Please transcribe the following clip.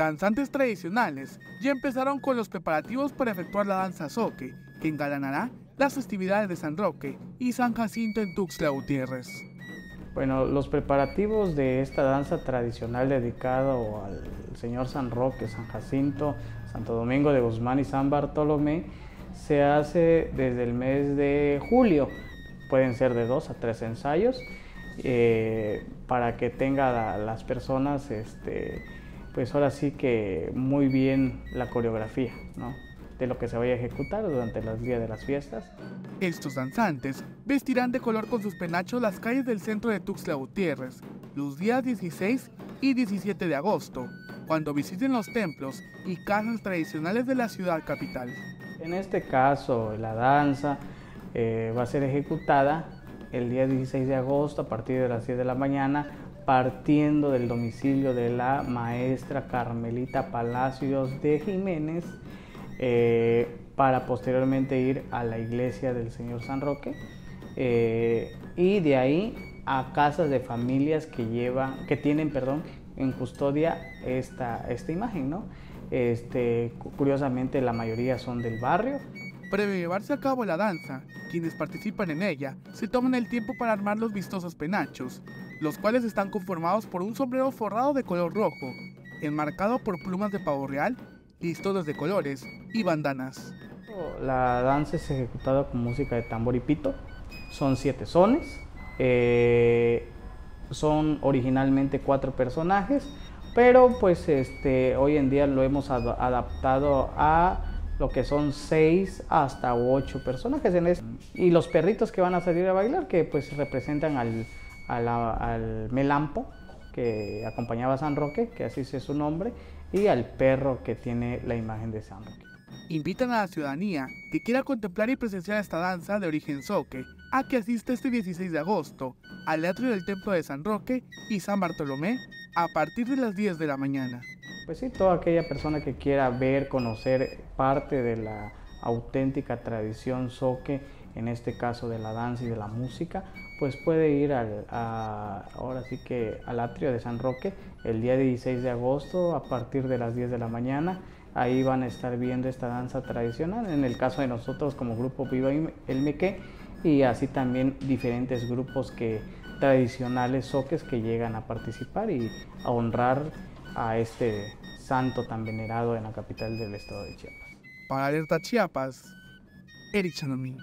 Danzantes tradicionales ya empezaron con los preparativos para efectuar la danza zoque, que engalanará las festividades de San Roque y San Jacinto en Tuxtla Gutiérrez. Bueno, los preparativos de esta danza tradicional dedicado al Señor San Roque, San Jacinto, Santo Domingo de Guzmán y San Bartolomé se hace desde el mes de julio. Pueden ser de dos a tres ensayos eh, para que tenga las personas, este, pues ahora sí que muy bien la coreografía, ¿no? de lo que se vaya a ejecutar durante los días de las fiestas. Estos danzantes vestirán de color con sus penachos las calles del centro de Tuxtla Gutiérrez los días 16 y 17 de agosto, cuando visiten los templos y casas tradicionales de la ciudad capital. En este caso, la danza eh, va a ser ejecutada el día 16 de agosto a partir de las 10 de la mañana, partiendo del domicilio de la maestra Carmelita Palacios de Jiménez, eh, para posteriormente ir a la iglesia del Señor San Roque eh, y de ahí a casas de familias que llevan, que tienen, perdón, en custodia esta, esta imagen, ¿no? Este, curiosamente la mayoría son del barrio. Previo llevarse a cabo la danza, quienes participan en ella se toman el tiempo para armar los vistosos penachos, los cuales están conformados por un sombrero forrado de color rojo, enmarcado por plumas de pavo real listones de colores y bandanas. La danza es ejecutada con música de tambor y pito. Son siete sones. Eh, son originalmente cuatro personajes, pero pues este, hoy en día lo hemos adaptado a lo que son seis hasta ocho personajes. En Y los perritos que van a salir a bailar, que pues representan al, al melampo, que acompañaba a San Roque, que así es su nombre, y al perro que tiene la imagen de San Roque. Invitan a la ciudadanía que quiera contemplar y presenciar esta danza de origen soque a que asista este 16 de agosto al atrio del Templo de San Roque y San Bartolomé a partir de las 10 de la mañana. Pues sí, toda aquella persona que quiera ver, conocer parte de la auténtica tradición soque, en este caso de la danza y de la música, pues puede ir al, ahora sí que al atrio de San Roque el día 16 de agosto a partir de las 10 de la mañana. Ahí van a estar viendo esta danza tradicional, en el caso de nosotros como grupo Viva el Meque y así también diferentes grupos que, tradicionales soques que llegan a participar y a honrar a este santo tan venerado en la capital del estado de Chiapas. Para Alerta Chiapas, Eric Chanomín.